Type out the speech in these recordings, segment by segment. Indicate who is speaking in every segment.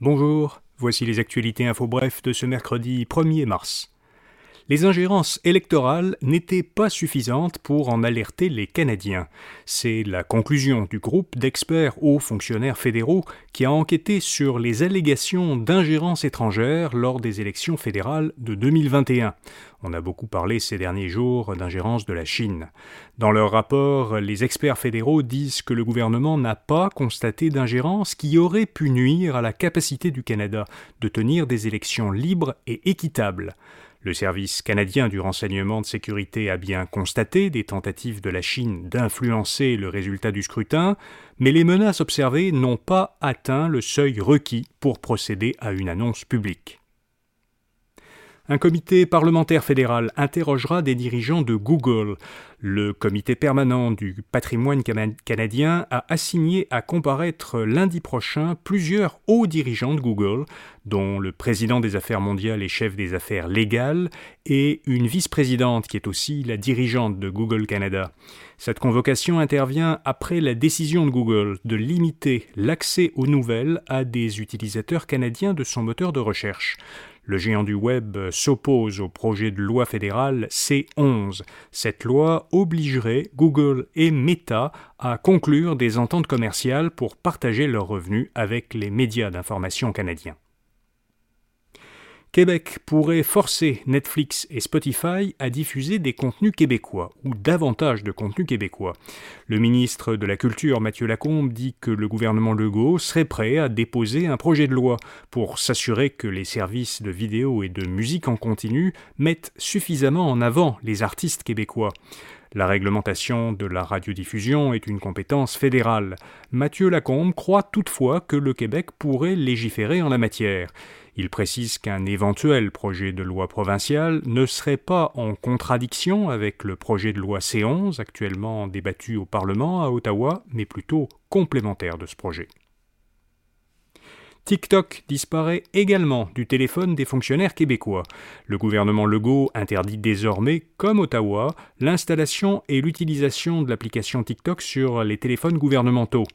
Speaker 1: Bonjour, voici les actualités info bref de ce mercredi 1er mars. Les ingérences électorales n'étaient pas suffisantes pour en alerter les Canadiens. C'est la conclusion du groupe d'experts hauts fonctionnaires fédéraux qui a enquêté sur les allégations d'ingérence étrangère lors des élections fédérales de 2021. On a beaucoup parlé ces derniers jours d'ingérence de la Chine. Dans leur rapport, les experts fédéraux disent que le gouvernement n'a pas constaté d'ingérence qui aurait pu nuire à la capacité du Canada de tenir des élections libres et équitables. Le service canadien du renseignement de sécurité a bien constaté des tentatives de la Chine d'influencer le résultat du scrutin, mais les menaces observées n'ont pas atteint le seuil requis pour procéder à une annonce publique. Un comité parlementaire fédéral interrogera des dirigeants de Google. Le comité permanent du patrimoine canadien a assigné à comparaître lundi prochain plusieurs hauts dirigeants de Google, dont le président des affaires mondiales et chef des affaires légales, et une vice-présidente qui est aussi la dirigeante de Google Canada. Cette convocation intervient après la décision de Google de limiter l'accès aux nouvelles à des utilisateurs canadiens de son moteur de recherche. Le géant du web s'oppose au projet de loi fédérale C11. Cette loi obligerait Google et Meta à conclure des ententes commerciales pour partager leurs revenus avec les médias d'information canadiens. Québec pourrait forcer Netflix et Spotify à diffuser des contenus québécois, ou davantage de contenus québécois. Le ministre de la Culture, Mathieu Lacombe, dit que le gouvernement Legault serait prêt à déposer un projet de loi pour s'assurer que les services de vidéo et de musique en continu mettent suffisamment en avant les artistes québécois. La réglementation de la radiodiffusion est une compétence fédérale. Mathieu Lacombe croit toutefois que le Québec pourrait légiférer en la matière. Il précise qu'un éventuel projet de loi provincial ne serait pas en contradiction avec le projet de loi C11 actuellement débattu au Parlement à Ottawa, mais plutôt complémentaire de ce projet. TikTok disparaît également du téléphone des fonctionnaires québécois. Le gouvernement Legault interdit désormais, comme Ottawa, l'installation et l'utilisation de l'application TikTok sur les téléphones gouvernementaux.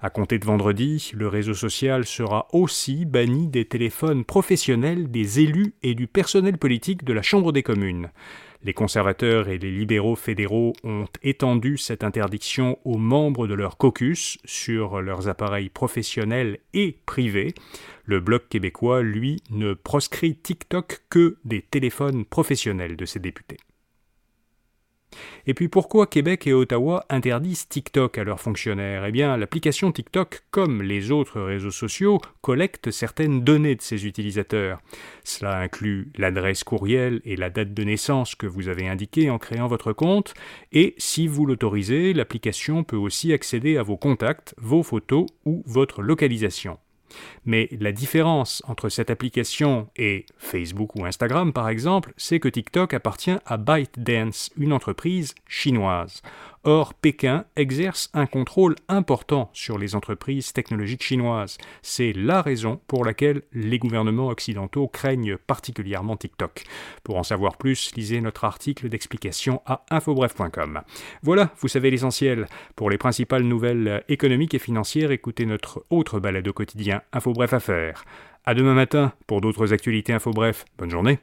Speaker 1: À compter de vendredi, le réseau social sera aussi banni des téléphones professionnels des élus et du personnel politique de la Chambre des communes. Les conservateurs et les libéraux fédéraux ont étendu cette interdiction aux membres de leur caucus sur leurs appareils professionnels et privés. Le Bloc québécois, lui, ne proscrit TikTok que des téléphones professionnels de ses députés. Et puis pourquoi Québec et Ottawa interdisent TikTok à leurs fonctionnaires? Eh bien, l'application TikTok, comme les autres réseaux sociaux, collecte certaines données de ses utilisateurs. Cela inclut l'adresse courriel et la date de naissance que vous avez indiquée en créant votre compte, et si vous l'autorisez, l'application peut aussi accéder à vos contacts, vos photos ou votre localisation. Mais la différence entre cette application et Facebook ou Instagram, par exemple, c'est que TikTok appartient à ByteDance, une entreprise chinoise. Or, Pékin exerce un contrôle important sur les entreprises technologiques chinoises. C'est la raison pour laquelle les gouvernements occidentaux craignent particulièrement TikTok. Pour en savoir plus, lisez notre article d'explication à infobref.com. Voilà, vous savez l'essentiel. Pour les principales nouvelles économiques et financières, écoutez notre autre balade au quotidien Infobref Affaires. À demain matin pour d'autres actualités Infobref. Bonne journée.